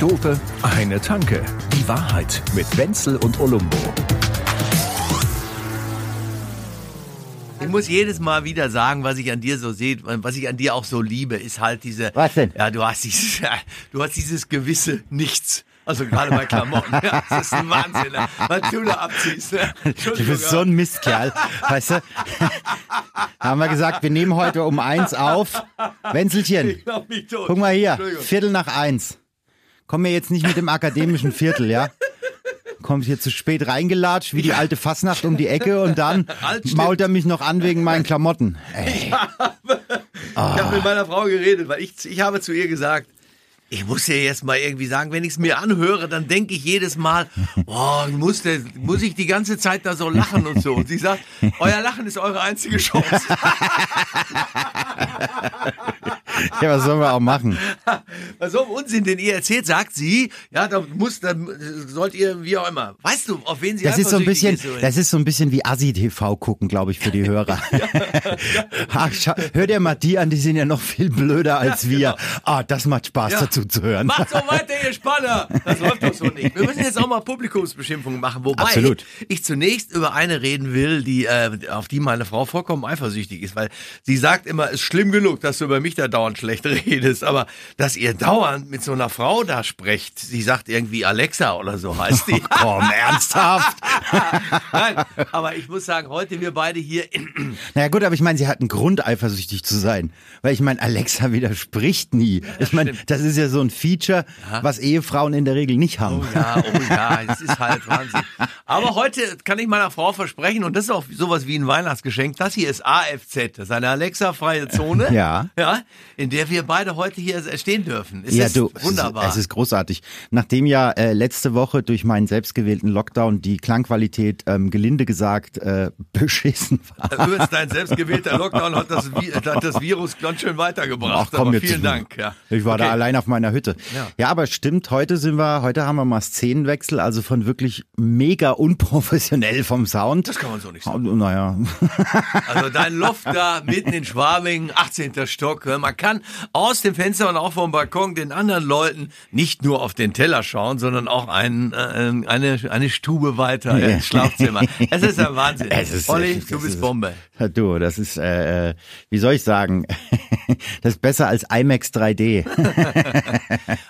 Dope, eine Tanke. Die Wahrheit mit Wenzel und Olumbo. Ich muss jedes Mal wieder sagen, was ich an dir so sehe, was ich an dir auch so liebe, ist halt diese. Was denn? Ja, du hast dieses, du hast dieses gewisse Nichts. Also gerade bei Klamotten. Ja, das ist ein Wahnsinn, ne? was du da abziehst. Ne? Du bist so ein Mistkerl, weißt du? Haben wir gesagt, wir nehmen heute um eins auf. Wenzelchen, Ich glaub mich tot. guck mal hier. Viertel nach eins. Komm mir jetzt nicht mit dem akademischen Viertel, ja? Kommt hier zu spät reingelatscht, wie die alte Fassnacht um die Ecke und dann Alt mault er mich noch an wegen meinen Klamotten. Ey, Ich habe mit meiner Frau geredet, weil ich, ich habe zu ihr gesagt, ich muss ja jetzt mal irgendwie sagen, wenn ich es mir anhöre, dann denke ich jedes Mal, oh, muss, der, muss ich die ganze Zeit da so lachen und so. Und sie sagt, euer Lachen ist eure einzige Chance. ja, was sollen wir auch machen? Bei so einem Unsinn, den ihr erzählt, sagt sie, ja, da muss, dann sollt ihr, wie auch immer. Weißt du, auf wen sie Das ist so ein bisschen, ist, das ist so ein bisschen wie Assi-TV gucken, glaube ich, für die Hörer. Ach, hör dir mal die an, die sind ja noch viel blöder als wir. Ah, das macht Spaß, Ja. dazu zu hören. Macht so weiter, ihr Spanner! Das läuft doch so nicht. Wir müssen jetzt auch mal Publikumsbeschimpfungen machen, wobei Absolut. ich zunächst über eine reden will, die, äh, auf die meine Frau vollkommen eifersüchtig ist, weil sie sagt immer, es ist schlimm genug, dass du über mich da dauernd schlecht redest, aber dass ihr dauernd mit so einer Frau da sprecht, sie sagt irgendwie Alexa oder so heißt die. Komm, ernsthaft? Nein, aber ich muss sagen, heute wir beide hier, Naja gut, aber ich meine, sie hat einen Grund, eifersüchtig zu sein. Weil ich meine, Alexa widerspricht nie. ich meine, das ist ja so ein Feature, was Ehefrauen in der Regel nicht haben. Oh ja, oh ja, es ist halt Wahnsinn. Aber heute kann ich meiner Frau versprechen, und das ist auch sowas wie ein Weihnachtsgeschenk, das hier ist AFZ, das ist eine Alexa-freie Zone. Ja. Ja, in der wir beide heute hier stehen dürfen. Es ja, ist du, wunderbar. Es ist, es ist großartig. Nachdem ja äh, letzte Woche durch meinen selbstgewählten Lockdown die Klangqualität ähm, gelinde gesagt äh, beschissen war. Übrigens, dein selbstgewählter Lockdown hat das, Vi- hat das Virus ganz schön weitergebracht. Ach komm, aber jetzt- vielen Dank. Ja. Ich war da Okay. allein auf meiner Hütte. Ja. Ja. aber stimmt, heute sind wir, heute haben wir mal Szenenwechsel, also von wirklich mega unprofessionell vom Sound. Das kann man so nicht Oh, sagen. Naja, Also dein Loft da mitten in Schwabing, 18. Stock. Man kann aus dem Fenster und auch vom Balkon den anderen Leuten nicht nur auf den Teller schauen, sondern auch ein, äh, eine, eine Stube weiter Ja. ins Schlafzimmer. Es ist ein Wahnsinn. Es ist- Olli, es du ist- bist Bombe. Ja, Du, das ist, äh, äh, wie soll ich sagen, das ist besser als IMAX 3D.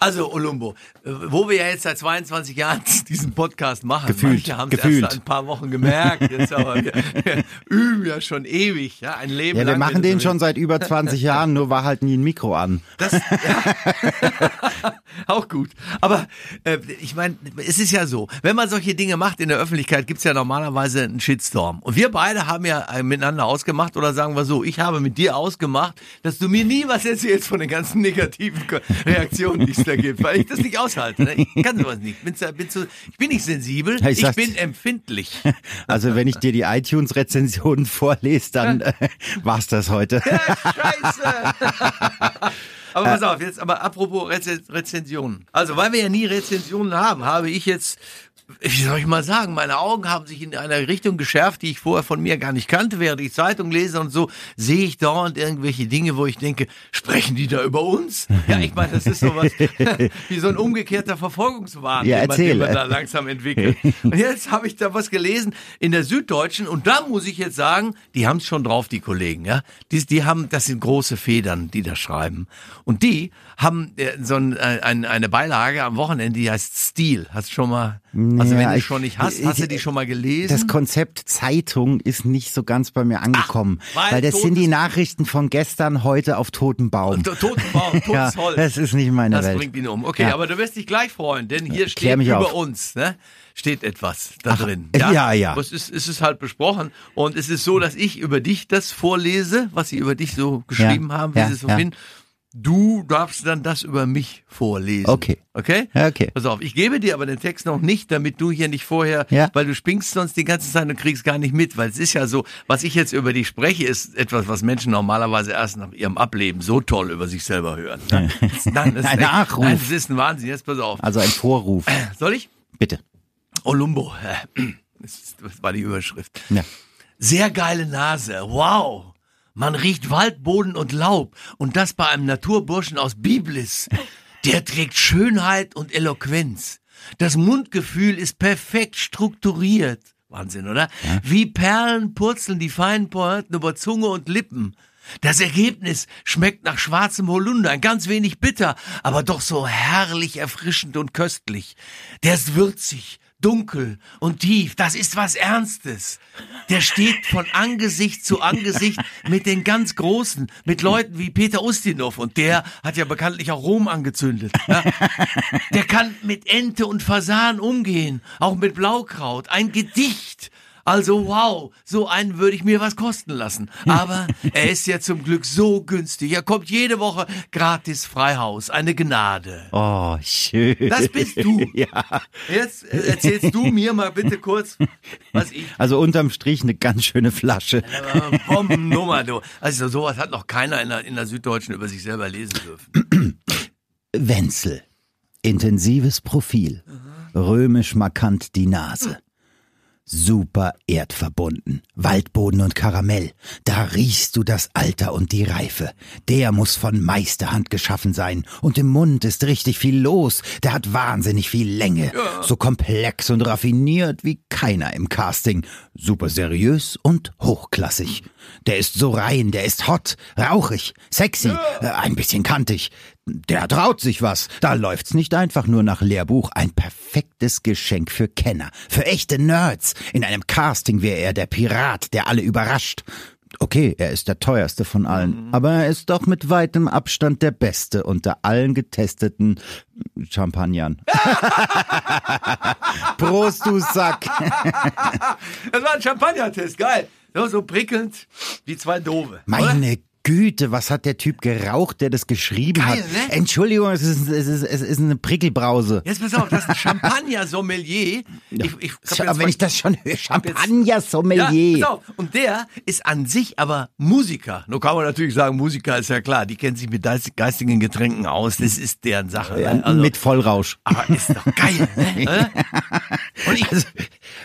Also Olumbo, wo wir ja jetzt seit 22 Jahren diesen Podcast machen, Gefühlt, manche haben es erst seit ein paar Wochen gemerkt, jetzt aber wir, wir üben ja schon ewig, ja, ein Leben Ja, wir lang. machen den schon seit über 20 Jahren, nur war halt nie ein Mikro an. Das, ja. auch gut. Aber äh, ich meine, es ist ja so, wenn man solche Dinge macht in der Öffentlichkeit, gibt's ja normalerweise einen Shitstorm. Und wir beide haben ja äh, miteinander ausgemacht, oder sagen wir so, ich habe mit dir ausgemacht, dass du mir nie was erzählst von den ganzen negativen Reaktionen, die es da gibt, weil ich das nicht aushalte. Ne? Ich kann sowas nicht. Bin, bin zu, ich bin nicht sensibel, Ja, ich ich, bin empfindlich. Also wenn ich dir die iTunes-Rezensionen vorlese, dann äh, war's das heute. Scheiße! Aber pass auf, jetzt aber apropos Reze Rezensionen. Also, weil wir ja nie Rezensionen haben, habe ich jetzt, wie soll ich mal sagen, meine Augen haben sich in einer Richtung geschärft, die ich vorher von mir gar nicht kannte. Während ich Zeitung lese und so, sehe ich dauernd irgendwelche Dinge, wo ich denke, sprechen die da über uns? Ja, ich meine, das ist sowas wie so ein umgekehrter Verfolgungswahn, Ja, den, man, den man da langsam entwickelt. Und jetzt habe ich da was gelesen in der Süddeutschen und da muss ich jetzt sagen, die haben es schon drauf, die Kollegen, ja. Die, die haben, das sind große Federn, die da schreiben. Und die haben äh, so ein, äh, ein, eine Beilage am Wochenende, die heißt Stil. Hast du schon mal, also wenn Ja, du ich- schon nicht hast, hast du die schon mal gelesen? Das Konzept Zeitung ist nicht so ganz bei mir angekommen. weil weil das sind die Nachrichten von gestern, heute auf totem Baum. To- Totenbaum, totes Ja, Holz. das ist nicht meine Das Welt. bringt ihn um. Okay, Ja. aber du wirst dich gleich freuen, denn hier steht über auf. uns, ne? Steht etwas da drin. ja, ja. Aber Es ist, es ist halt besprochen. Und es ist so, dass ich über dich das vorlese, was sie über dich so geschrieben Ja, haben, wie ja, sie es so ja. finden. Du darfst dann das über mich vorlesen. Okay. Okay? Okay. Pass auf, ich gebe dir aber den Text noch nicht, damit du hier nicht vorher, Ja. weil du springst sonst die ganze Zeit und kriegst gar nicht mit, weil es ist ja so, was ich jetzt über dich spreche, ist etwas, was Menschen normalerweise erst nach ihrem Ableben so toll über sich selber hören. Nein, das, ist Ein Nachruf. Nein, das ist ein Wahnsinn. Jetzt pass auf. Also ein Vorruf. Soll ich? Bitte. Olumbo. Das war die Überschrift. Ja. Sehr geile Nase. Wow. Man riecht Waldboden und Laub. Und das bei einem Naturburschen aus Biblis. Der trägt Schönheit und Eloquenz. Das Mundgefühl ist perfekt strukturiert. Wahnsinn, oder? Wie Perlen purzeln die feinen Pointen über Zunge und Lippen. Das Ergebnis schmeckt nach schwarzem Holunder, ein ganz wenig bitter, aber doch so herrlich erfrischend und köstlich. Der ist würzig, dunkel und tief. Das ist was Ernstes. Der steht von Angesicht zu Angesicht mit den ganz Großen, mit Leuten wie Peter Ustinov und der hat ja bekanntlich auch Rom angezündet. Ja? Der kann mit Ente und Fasan umgehen, auch mit Blaukraut. Ein Gedicht. Also wow, so einen würde ich mir was kosten lassen. Aber er ist ja zum Glück so günstig. Er kommt jede Woche gratis Freihaus. Eine Gnade. Oh, schön. Das bist du. Ja. Jetzt äh, erzählst du mir mal bitte kurz, was ich. Also unterm Strich eine ganz schöne Flasche. Äh, Bombennummer, du. Also sowas hat noch keiner in der, in der Süddeutschen über sich selber lesen dürfen. Wenzel. Intensives Profil. Römisch markant die Nase. Super erdverbunden. Waldboden und Karamell. Da riechst du das Alter und die Reife. Der muss von Meisterhand geschaffen sein. Und im Mund ist richtig viel los. Der hat wahnsinnig viel Länge. So komplex und raffiniert wie keiner im Casting. Super seriös und hochklassig. Der ist so rein, der ist hot, rauchig, sexy, äh, ein bisschen kantig. Der traut sich was. Da läuft's nicht einfach nur nach Lehrbuch. Ein perfektes Geschenk für Kenner, für echte Nerds. In einem Casting wäre er der Pirat, der alle überrascht. Okay, er ist der teuerste von allen, aber er ist doch mit weitem Abstand der beste unter allen getesteten Champagnern. Prost, du Sack. Das war ein Champagner-Test, geil. So, so prickelnd wie zwei Dove. oder? Güte, was hat der Typ geraucht, der das geschrieben Geil, hat? ne? Entschuldigung, es ist, es, ist, es ist eine Prickelbrause. Jetzt pass auf, das ist ein Champagner-Sommelier. Ich, ich jetzt aber wenn ich das schon höre, Ja, Champagner-Sommelier. pass auf. Und der ist an sich aber Musiker. Nur kann man natürlich sagen, Musiker ist ja klar, die kennen sich mit geist- geistigen Getränken aus. Das ist deren Sache. ne? Also, mit Vollrausch. aber ist doch geil, ne? Also,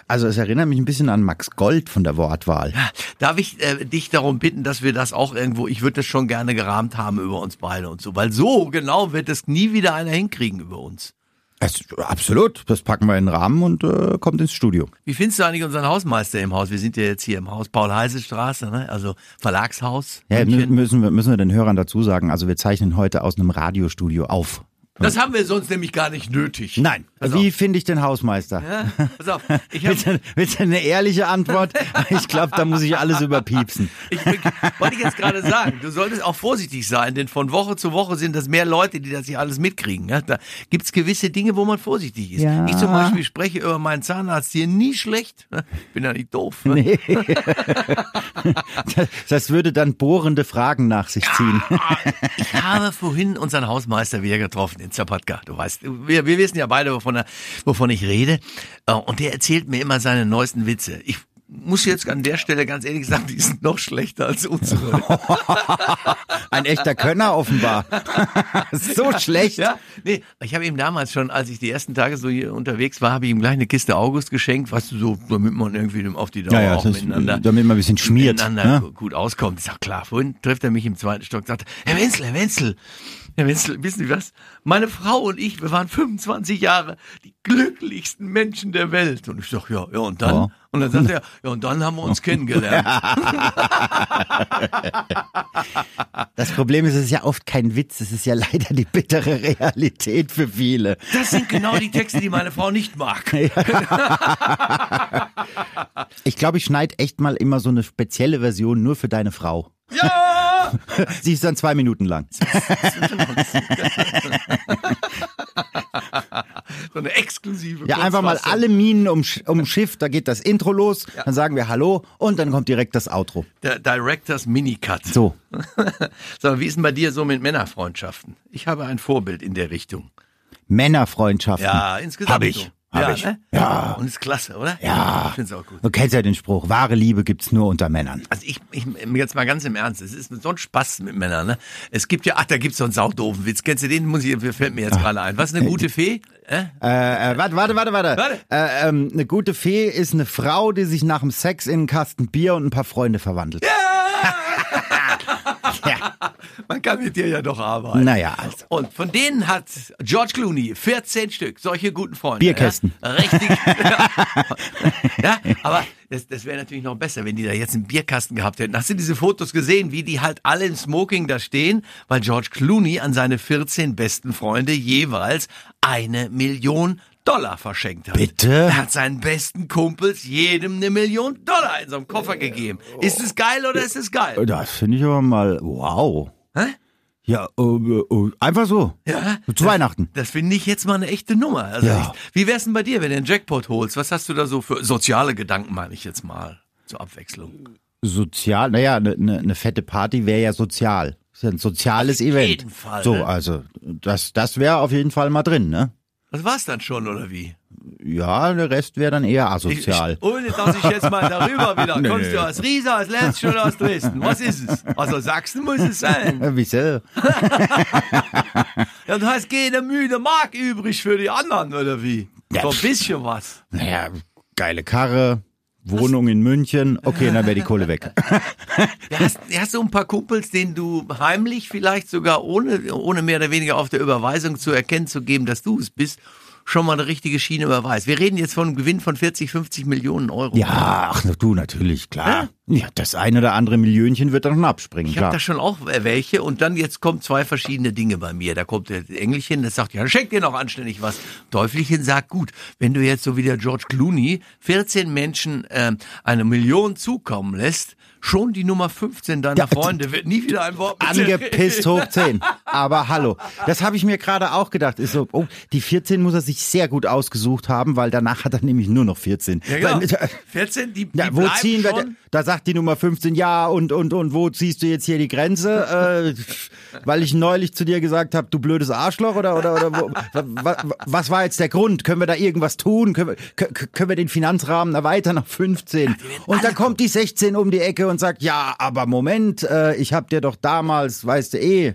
also es erinnert mich ein bisschen an Max Gold von der Wortwahl. Darf ich äh, dich darum bitten, dass wir das auch irgendwo, ich würde das schon gerne gerahmt haben über uns beide und so, weil so genau wird es nie wieder einer hinkriegen über uns. Das, absolut, das packen wir in den Rahmen und äh, kommt ins Studio. Wie findest du eigentlich unseren Hausmeister im Haus? Wir sind ja jetzt hier im Haus Paul-Heise-Straße, ne? also Verlagshaus. Ja, müssen wir, müssen wir den Hörern dazu sagen, also wir zeichnen heute aus einem Radiostudio auf. Das haben wir sonst nämlich gar nicht nötig. Nein, Pass wie finde ich den Hausmeister? Ja, pass auf, ich hab, Willst du, willst du eine ehrliche Antwort? Ich glaube, da muss ich alles überpiepsen. Ich wollte ich jetzt gerade sagen, du solltest auch vorsichtig sein, denn von Woche zu Woche sind das mehr Leute, die das hier alles mitkriegen. Ja? Da gibt's gewisse Dinge, wo man vorsichtig ist. Ja. Ich zum Beispiel spreche über meinen Zahnarzt hier nie schlecht. Bin ja nicht doof. Ne? Nee. Das, das würde dann bohrende Fragen nach sich ziehen. Ich habe vorhin unseren Hausmeister wieder getroffen Zapatka. Du weißt, wir, wir wissen ja beide, wovon, er, wovon ich rede. Äh, Und der erzählt mir immer seine neuesten Witze. Ich muss jetzt an der Stelle ganz ehrlich sagen, die sind noch schlechter als unsere. Ein echter Könner offenbar. So schlecht. Ja, nee, ich habe ihm damals schon, als ich die ersten Tage so hier unterwegs war, habe ich ihm gleich eine Kiste August geschenkt, weißt du, so, damit man irgendwie auf die Dauer Ja, ja, auch das ist, miteinander, damit man ein bisschen schmiert. miteinander Ne? gut auskommt. Ist auch klar. Vorhin trifft er mich im zweiten Stock und sagt, Herr Wenzel, Herr Wenzel, Herr Wenzel, wissen Sie was? Meine Frau und ich, wir waren 25 Jahre die glücklichsten Menschen der Welt. Und ich sag, ja, ja, und dann? Ja. Und dann sagt er, ja, und dann haben wir uns kennengelernt. Das Problem ist, es ist ja oft kein Witz, es ist ja leider die bittere Realität für viele. Das sind genau die Texte, die meine Frau nicht mag. Ich glaube, ich schneide echt mal immer so eine spezielle Version nur für deine Frau. Ja! Sie ist dann zwei Minuten lang. So eine exklusive Ja, einfach mal alle Minen um, um Schiff, da geht das Intro los, dann sagen wir Hallo und dann kommt direkt das Outro. Der Directors Minicut. So. So, wie ist denn bei dir so mit Männerfreundschaften? Ich habe ein Vorbild in der Richtung. Männerfreundschaften. Ja, insgesamt. Hab ich. So. Ja, ich. Ne? Ja. Und ist klasse, oder? Ja. Ich finde es auch gut. Du kennst ja den Spruch, wahre Liebe gibt's nur unter Männern. Also ich, ich jetzt mal ganz im Ernst, es ist so ein Spaß mit Männern, ne? Es gibt ja, ach, da gibt's so einen saudoofen Witz. Kennst du den? Muss ich, fällt mir jetzt gerade ein. Was ist eine gute Fee? Äh? Äh, äh, warte, warte, warte, warte. Warte. Äh, ähm, eine gute Fee ist eine Frau, die sich nach dem Sex in einen Kasten Bier und ein paar Freunde verwandelt. Ja. Man kann mit dir ja doch arbeiten. Naja, also. Und von denen hat George Clooney 14 Stück, solche guten Freunde. Bierkästen. Ja, richtig. ja, aber das, das wäre natürlich noch besser, wenn die da jetzt einen Bierkasten gehabt hätten. Hast du diese Fotos gesehen, wie die halt alle in Smoking da stehen, weil George Clooney an seine 14 besten Freunde jeweils eine Million Dollar verschenkt hat. Bitte? Er hat seinen besten Kumpels jedem eine Million Dollar in so einem Koffer gegeben. Ist es geil oder ist es geil? Das finde ich aber mal, wow. Hä? Ja, äh, äh, einfach so. Ja. Zu Weihnachten. Das finde ich jetzt mal eine echte Nummer. Also Ja. echt. Wie wär's denn bei dir, wenn du einen Jackpot holst? Was hast du da so für soziale Gedanken, meine ich jetzt mal, zur Abwechslung? Sozial, naja, eine ne, ne fette Party wäre ja sozial. Ist ja ein soziales Auf Event. jeden Fall, So, ne? also, das, das wäre auf jeden Fall mal drin, ne? Das war's dann schon, oder wie? Ja, der Rest wäre dann eher Ich, ich, asozial. ohne dass ich jetzt mal darüber wieder. Nee. Kommst du aus Riesa, aus Lenzsch oder aus Dresden? Was ist es? Also Sachsen muss es sein. Wieso? Ja, du hast keine müde Mark übrig für die anderen, oder wie? Ja. So ein bisschen was. Naja, geile Karre, Wohnung in München. Okay, dann wäre die Kohle weg. Ja, hast, hast du ein paar Kumpels, denen du heimlich vielleicht sogar ohne, ohne mehr oder weniger auf der Überweisung zu erkennen zu geben, dass du es bist, schon mal eine richtige Schiene überweist. Wir reden jetzt von einem Gewinn von 40, 50 Millionen Euro. Ja, ach, du, natürlich, klar. Ja, das ein oder andere Millionchen wird dann noch abspringen, Ich habe da schon auch welche und dann jetzt kommen zwei verschiedene Dinge bei mir. Da kommt der Engelchen, das sagt, ja, schenk dir noch anständig was. Teufelchen sagt, gut, wenn du jetzt so wie der George Clooney 14 Menschen ähm, eine Million zukommen lässt, schon die Nummer 15 deiner Ja, Freunde wird nie wieder ein Wort Angepisst hoch 10. Aber hallo, das habe ich mir gerade auch gedacht. Ist so, oh, die 14 muss er sich sehr gut ausgesucht haben, weil danach hat er nämlich nur noch 14. Ja, genau. Weil, 14, die, die Ja, wo ziehen wir? schon. denn? Da sagt die Nummer 15, ja, und, und, und wo ziehst du jetzt hier die Grenze? Äh, weil ich neulich zu dir gesagt habe, du blödes Arschloch oder, oder, oder wo, wa, wa, was war jetzt der Grund? Können wir da irgendwas tun? Können wir, kö- können wir den Finanzrahmen erweitern auf 15? Und dann kommt die 16 um die Ecke und sagt, ja, aber Moment, äh, ich hab dir doch damals, weißt du eh.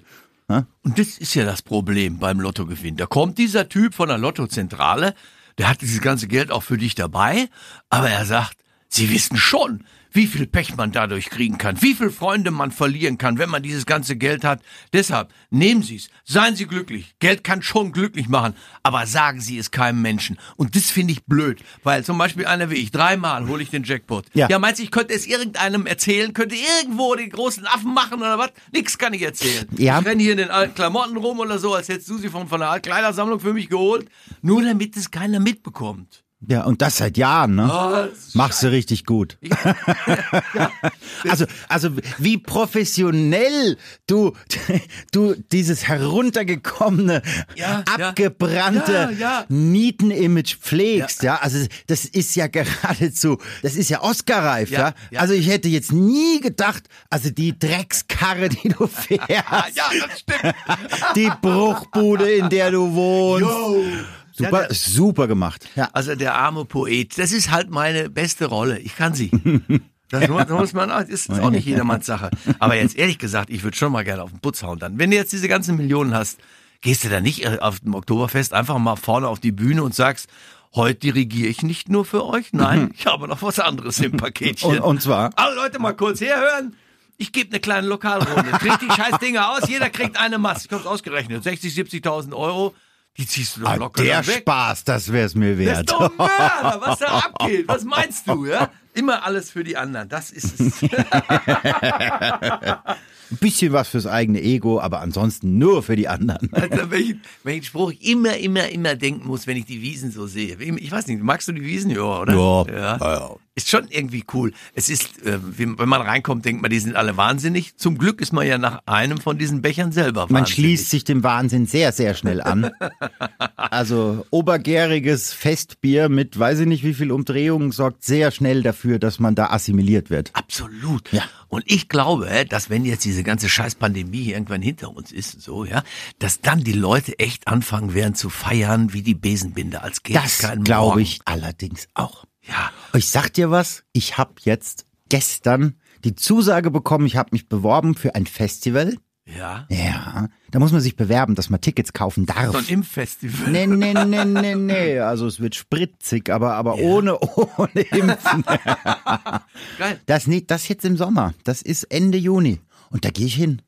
Und das ist ja das Problem beim Lottogewinn. Da kommt dieser Typ von der Lottozentrale, der hat dieses ganze Geld auch für dich dabei, aber er sagt, Sie wissen schon, wie viel Pech man dadurch kriegen kann, wie viel Freunde man verlieren kann, wenn man dieses ganze Geld hat. Deshalb nehmen Sie es, seien Sie glücklich. Geld kann schon glücklich machen, aber sagen Sie es keinem Menschen. Und das finde ich blöd, weil zum Beispiel einer wie ich, dreimal hole ich den Jackpot. Ja. ja, meinst du, ich könnte es irgendeinem erzählen, könnte irgendwo den großen Affen machen oder was? Nix kann ich erzählen. Ja. Ich renne hier in den alten Klamotten rum oder so, als hättest du sie von, von der Altkleidersammlung für mich geholt, nur damit es keiner mitbekommt. Ja, und das seit Jahren, ne? Oh, Machst du richtig gut. also, also wie professionell du, du dieses heruntergekommene, Ja, ja. abgebrannte Ja, ja. Nieten-Image pflegst, ja. Also das ist ja geradezu, das ist ja Oscar-reif, ja, Ja, ja. Also ich hätte jetzt nie gedacht, also die Dreckskarre, die du fährst, ja, das stimmt. die Bruchbude, in der du wohnst. Yo. Super, Ja, der- super gemacht. Ja. Also der arme Poet, das ist halt meine beste Rolle. Ich kann sie. Das muss, das muss man, auch- das ist auch nicht jedermanns Sache. Aber jetzt ehrlich gesagt, ich würde schon mal gerne auf den Putz hauen dann. Wenn du jetzt diese ganzen Millionen hast, gehst du da nicht äh, auf dem Oktoberfest einfach mal vorne auf die Bühne und sagst, heute dirigiere ich nicht nur für euch, nein, ich habe noch was anderes im Paketchen. Und, und zwar, Alle Leute mal kurz herhören. Ich gebe eine kleine Lokalrunde. Kriegt die scheiß Dinger aus, jeder kriegt eine Masse. Ich hab's ausgerechnet. 60, 70.000 Euro. Die ziehst du doch ah, locker der weg. Spaß, das wär's mir Das wert. ist doch Mörder, was da abgeht. Was meinst du, ja? Immer alles für die anderen. Das ist es. Ein bisschen was fürs eigene Ego, aber ansonsten nur für die anderen. Also, welchen, welchen Spruch ich immer, immer, immer denken muss, wenn ich die Wiesen so sehe. Ich weiß nicht, magst du die Wiesen? Ja, oder? Ja, ja, ja. Ist schon irgendwie cool. Es ist, äh, wenn man reinkommt, denkt man, die sind alle wahnsinnig. Zum Glück ist man ja nach einem von diesen Bechern selber Man wahnsinnig. schließt sich dem Wahnsinn sehr, sehr schnell an. Also obergäriges Festbier mit weiß ich nicht wie viel Umdrehungen sorgt sehr schnell dafür, dass man da assimiliert wird. Absolut. Ja. Und ich glaube, dass wenn jetzt diese ganze Scheiß-Pandemie hier irgendwann hinter uns ist, so, ja, dass dann die Leute echt anfangen werden zu feiern wie die Besenbinde, als gäbe Das glaube ich allerdings auch. Ja. Ich sag dir was, ich habe jetzt gestern die Zusage bekommen, ich habe mich beworben für ein Festival. Ja. Ja, da muss man sich bewerben, dass man Tickets kaufen darf. So ein Impffestival. Nee, nee, nee, nee, nee. Also es wird spritzig, aber, aber ohne, ohne Impfen. Geil. Das, nicht, das jetzt im Sommer. Das ist Ende Juni. Und da gehe ich hin.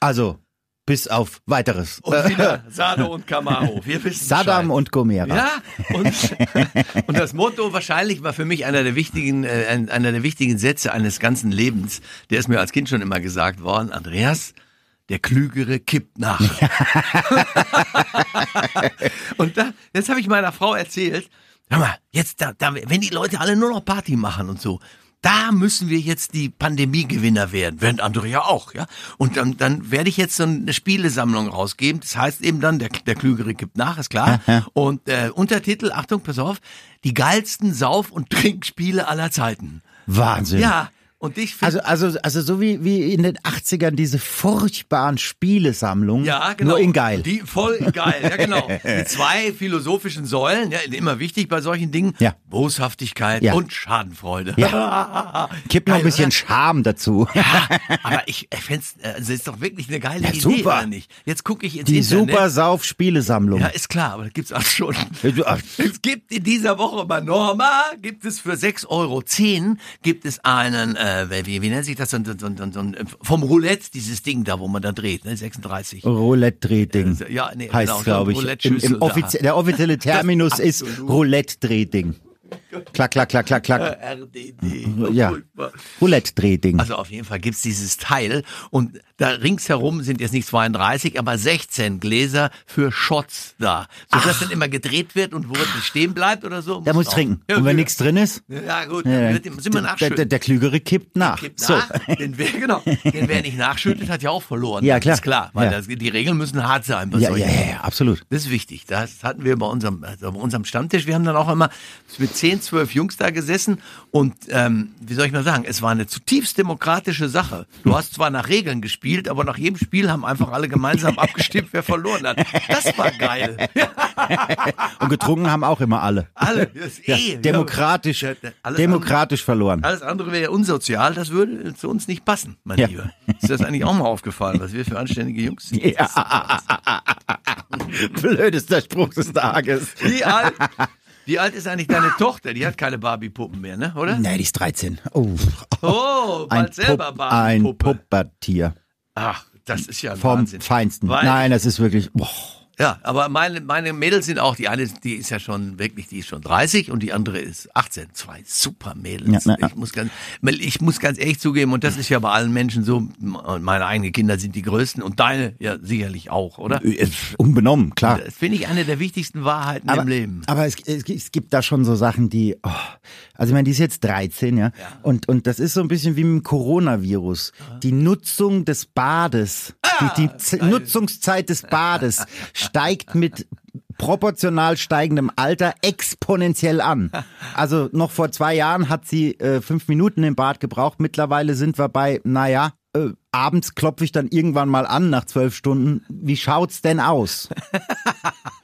Also, bis auf weiteres. Und wieder Sado und Camaro. Wir wissen Saddam Bescheid. und Gomera. Ja, und, und das Motto wahrscheinlich war für mich einer der wichtigen, äh, ein- einer der wichtigen Sätze eines ganzen Lebens. Der ist mir als Kind schon immer gesagt worden. Andreas, der Klügere kippt nach. und da, jetzt habe ich meiner Frau erzählt, hör mal, jetzt, da, da, wenn die Leute alle nur noch Party machen und so, da müssen wir jetzt die Pandemiegewinner werden, während andere ja auch, ja. Und dann, dann werde ich jetzt so eine Spielesammlung rausgeben. Das heißt eben dann, der, der Klügere kippt nach, ist klar. Und äh, Untertitel, Achtung, pass auf, die geilsten Sauf- und Trinkspiele aller Zeiten. Wahnsinn. Ja, und ich finde, Also, also, also so wie, wie in den 80ern diese furchtbaren Spielesammlungen. Ja, genau. Nur in geil. Die voll geil, ja genau. Die zwei philosophischen Säulen, ja, immer wichtig bei solchen Dingen. Ja. Boshaftigkeit Ja. und Schadenfreude. Kipp noch ein bisschen? Charme dazu. Ja, aber ich, ich fände es äh, ist doch wirklich eine geile Ja, Idee, super. oder nicht? Jetzt gucke ich ins Die Internet. Super Sauf Spielesammlung. Ja, ist klar, aber das gibt's auch schon. Es gibt in dieser Woche bei Norma, gibt es für 6,10 Euro gibt es einen, äh, wie, wie nennt sich das, so, so, so, so, ein- vom Roulette, dieses Ding da, wo man da dreht, ne, 36. Roulette-Drehding. Ja, nee, heißt genau, glaube ich. Im, im offizie der offizielle Terminus ist Roulette-Drehding. Klack, klack, klack, klack, klack. RDD. Ja. Roulette-Drehding. Also auf jeden Fall gibt's dieses Teil und da ringsherum sind jetzt nicht 32, aber 16 Gläser für Shots da. So dass dann immer gedreht wird und wo es nicht stehen bleibt oder so. Der muss trinken. Ja, Und wenn ja. nichts drin ist, Ja gut, ja, dann sind wir der, der, der Klügere kippt nach. Kippt So. nach, den, wer, genau, den wer nicht nachschüttet, hat ja auch verloren. Ja, klar. Ist klar, weil das, die Regeln müssen hart sein Ja, ja, ja, absolut. Das ist wichtig. Das hatten wir bei unserem, also bei unserem Stammtisch. Wir haben dann auch immer mit 10, 12 Jungs da gesessen und ähm, wie soll ich mal sagen, es war eine zutiefst demokratische Sache. Du hast zwar nach Regeln gespielt, aber nach jedem Spiel haben einfach alle gemeinsam abgestimmt, wer verloren hat. Das war geil. Und getrunken haben auch immer alle. Alle. Ja, eh, demokratisch, Ja, demokratisch verloren. Alles andere wäre unsozial, das würde zu uns nicht passen, mein Ja. Lieber. Ist das eigentlich auch mal aufgefallen, was wir für anständige Jungs sind? Ja. Blödester Spruch des Tages. Wie alt, wie alt ist eigentlich deine Tochter? Die hat keine Barbie-Puppen mehr, ne? oder? Nee, die ist 13. Oh, Oh, ein, bald selber Pupp, ein Barbie-Puppe. Puppertier. Ach, das ist ja Vom Wahnsinn. Feinsten. Weil- Nein, das ist wirklich. Boah. Ja, aber meine, meine Mädels sind auch, die eine, die ist ja schon wirklich, die ist schon 30 und die andere ist 18. Zwei super Mädels. Ja, na, ja. Ich muss ganz, ich muss ganz ehrlich zugeben, und das ist ja bei allen Menschen so, meine eigenen Kinder sind die größten und deine ja sicherlich auch, oder? Äh, Unbenommen, klar. Das finde ich eine der wichtigsten Wahrheiten aber, im Leben. Aber es, es, gibt da schon so Sachen, die, oh, also ich meine, die ist jetzt 13, ja, Und, und das ist so ein bisschen wie mit dem Coronavirus. Die Nutzung des Bades, die, die Z Nutzungszeit des Bades steigt mit proportional steigendem Alter exponentiell an. Also noch vor zwei Jahren hat sie äh, fünf Minuten im Bad gebraucht. Mittlerweile sind wir bei, naja, äh, abends klopfe ich dann irgendwann mal an nach zwölf Stunden. Wie schaut's denn aus?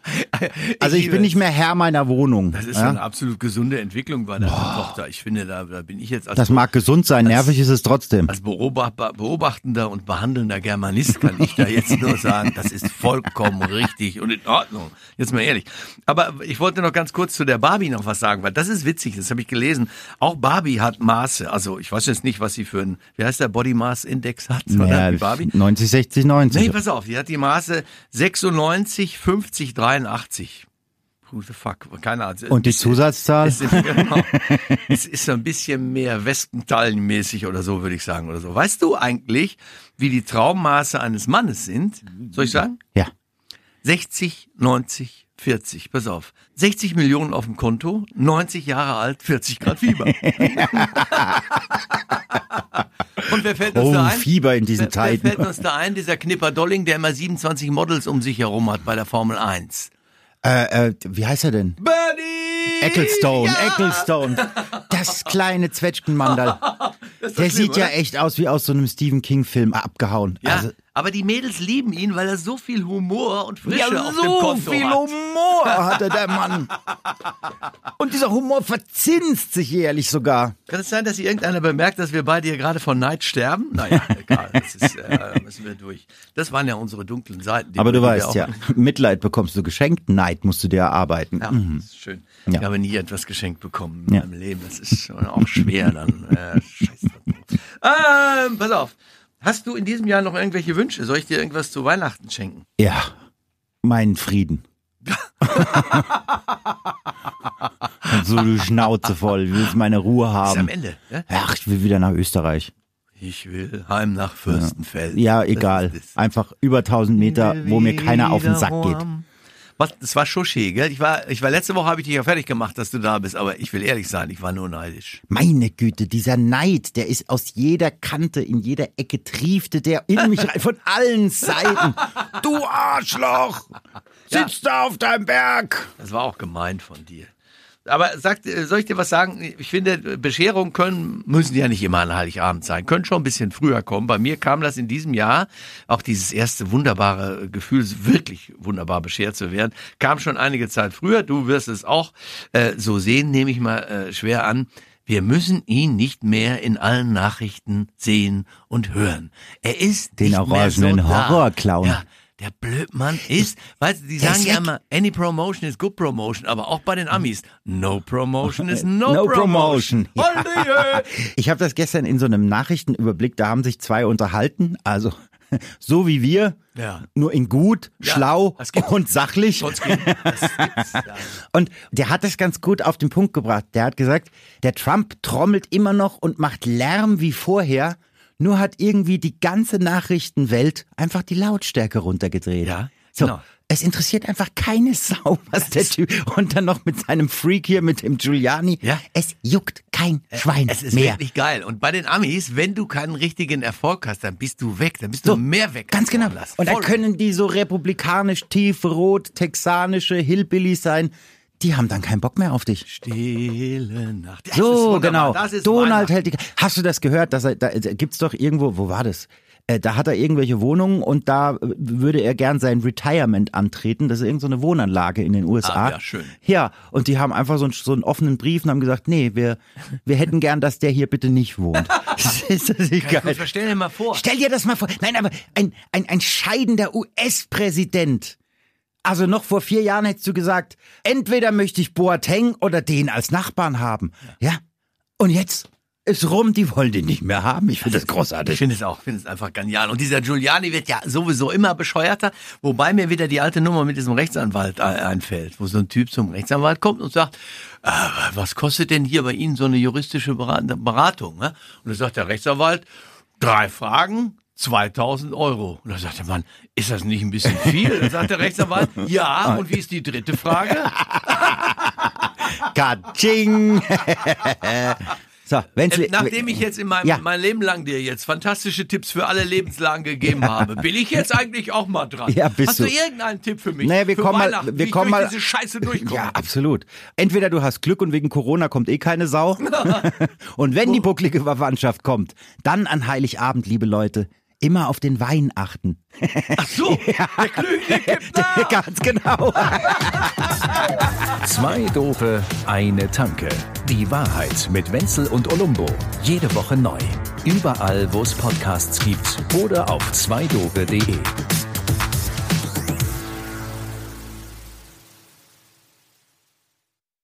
Also ich bin nicht mehr Herr meiner Wohnung. Das ist ja? eine absolut gesunde Entwicklung bei deiner Tochter. Ich finde, da, da bin ich jetzt als, Das mag gesund sein, nervig ist es trotzdem. als Beobacht, beobachtender und behandelnder Germanist kann ich da jetzt nur sagen, das ist vollkommen richtig und in Ordnung. Jetzt mal ehrlich. Aber ich wollte noch ganz kurz zu der Barbie noch was sagen, weil das ist witzig, das habe ich gelesen. Auch Barbie hat Maße. Also ich weiß jetzt nicht, was sie für ein, wie heißt der Body Mass Index hat, oder? Die Barbie. 90, 60, 90. Nee, pass auf, die hat die Maße 96, 50, 83. Who the fuck? Keine Ahnung. Und die Zusatzzahl? Es ist, genau, es ist so ein bisschen mehr Wespentallenmäßig oder so, würde ich sagen, oder so. Weißt du eigentlich, wie die Traummaße eines Mannes sind? Soll ich sagen? Ja. 60, 90, 40. Pass auf. 60 Millionen auf dem Konto, 90 Jahre alt, 40 Grad Fieber. Wer fällt uns Oh, da ein? Fieber in diesen wer, wer Zeiten. fällt uns da ein? Dieser Knipper Dolling, der immer 27 Models um sich herum hat bei der Formel 1. Äh, äh, wie heißt er denn? Bernie! Ecclestone, Ja! Ecclestone. Das kleine Zwetschgenmandal. Das Der schlimm, sieht ja oder? echt aus wie aus so einem Stephen King-Film abgehauen. Ja, Also, aber die Mädels lieben ihn, weil er so viel Humor und Frische ja, auf dem so Konto viel hat. Humor hatte der Mann. Und dieser Humor verzinst sich jährlich sogar. Kann es sein, dass irgendeiner bemerkt, dass wir beide hier gerade von Neid sterben? Naja, egal, das ist, äh, müssen wir durch. Das waren ja unsere dunklen Seiten. Aber du weißt ja, Mitleid bekommst du geschenkt, Neid musst du dir erarbeiten. Ja, Mhm. das ist schön. Ich Ja. habe nie etwas geschenkt bekommen in Ja. meinem Leben. Das ist auch schwer dann. Äh, scheiße. Ähm, pass auf. Hast du in diesem Jahr noch irgendwelche Wünsche? Soll ich dir irgendwas zu Weihnachten schenken? Ja, meinen Frieden. Und so die Schnauze voll. Ich will jetzt meine Ruhe Ist haben. am Ende. Ja? Ach, ich will wieder nach Österreich. Ich will heim nach Fürstenfeld. Ja, Das egal. ist. Einfach über 1000 Meter, wo mir keiner auf den Sack geht. Was, das war Schoschee, gell? Ich war, ich war letzte Woche, habe ich dich ja fertig gemacht, dass du da bist, aber ich will ehrlich sein, ich war nur neidisch. Meine Güte, dieser Neid, der ist aus jeder Kante, in jeder Ecke triefte der in mich rein, von allen Seiten. Du Arschloch! Sitzt da auf deinem Berg! Das war auch gemein von dir. Aber sag, äh, soll ich dir was sagen? Ich finde, Bescherungen können, müssen ja nicht immer an Heiligabend sein, können schon ein bisschen früher kommen. Bei mir kam das in diesem Jahr, auch dieses erste wunderbare Gefühl, wirklich wunderbar beschert zu werden, kam schon einige Zeit früher. Du wirst es auch äh, so sehen, nehme ich mal äh, schwer an. Wir müssen ihn nicht mehr in allen Nachrichten sehen und hören. Er ist Den nicht orangenen mehr so da. Horrorclown. Ja, der Blödmann ist, weißt du, die sagen ja immer, any promotion is good promotion, aber auch bei den Amis, no promotion is no, No promotion. promotion. Holde! Ich habe das gestern in so einem Nachrichtenüberblick, da haben sich zwei unterhalten, also so wie wir, Ja. nur in gut, Ja, schlau und sachlich. Ja. Und der hat das ganz gut auf den Punkt gebracht. Der hat gesagt, der Trump trommelt immer noch und macht Lärm wie vorher, nur hat irgendwie die ganze Nachrichtenwelt einfach die Lautstärke runtergedreht. Ja, so. genau. Es interessiert einfach keine Sau, was der Typ und dann noch mit seinem Freak hier, mit dem Giuliani. Ja. Es juckt kein Schwein Es ist mehr. wirklich geil. Und bei den Amis, wenn du keinen richtigen Erfolg hast, dann bist du weg, dann bist So, du mehr weg. Ganz genau. Und da können die so republikanisch, tiefrot, texanische Hillbillies sein. Die haben dann keinen Bock mehr auf dich. Stille Nacht. Das So, genau. Das ist Donald hält die. Hast du das gehört? Dass er, da, gibt's doch irgendwo, wo war das? Äh, Da hat er irgendwelche Wohnungen und da äh, würde er gern sein Retirement antreten. Das ist irgendeine so Wohnanlage in den USA. Ah, ja, schön. Ja, und die haben einfach so einen, so einen offenen Brief und haben gesagt, nee, wir, wir hätten gern, dass der hier bitte nicht wohnt. ist das nicht Kann geil? Stell dir mal vor. Stell dir das mal vor. Nein, aber ein, ein, ein scheidender US-Präsident. Also noch vor vier Jahren hättest du gesagt, entweder möchte ich Boateng oder den als Nachbarn haben. Ja. Und jetzt ist rum, die wollen den nicht mehr haben. Ich finde das Ich großartig. finde es auch, finde es einfach genial. Und dieser Giuliani wird ja sowieso immer bescheuerter, wobei mir wieder die alte Nummer mit diesem Rechtsanwalt äh, einfällt, wo so ein Typ zum Rechtsanwalt kommt und sagt, äh, was kostet denn hier bei Ihnen so eine juristische Berat- Beratung? Ne? Und dann sagt der Rechtsanwalt, drei Fragen, 2000 Euro. Und dann sagt der Mann, ist das nicht ein bisschen viel? Dann sagt der Rechtsanwalt, ja, und wie ist die dritte Frage? Katsching. so, Äh, Nachdem ich jetzt in meinem Ja. mein Leben lang dir jetzt fantastische Tipps für alle Lebenslagen gegeben habe, bin ich jetzt eigentlich auch mal dran. Ja, bist Hast du du. irgendeinen Tipp für mich? Naja, wir für kommen mal- wir wie kommen mal- diese Scheiße durchkomme. Ja, absolut. Entweder du hast Glück und wegen Corona kommt eh keine Sau. und wenn die bucklige Verwandtschaft kommt, dann an Heiligabend, liebe Leute, immer auf den Wein achten. Ach so, der Klügere gibt nach. Ganz genau. Zwei Dope, eine Tanke. Die Wahrheit mit Wenzel und Olumbo. Jede Woche neu. Überall, wo es Podcasts gibt oder auf zweidope.de.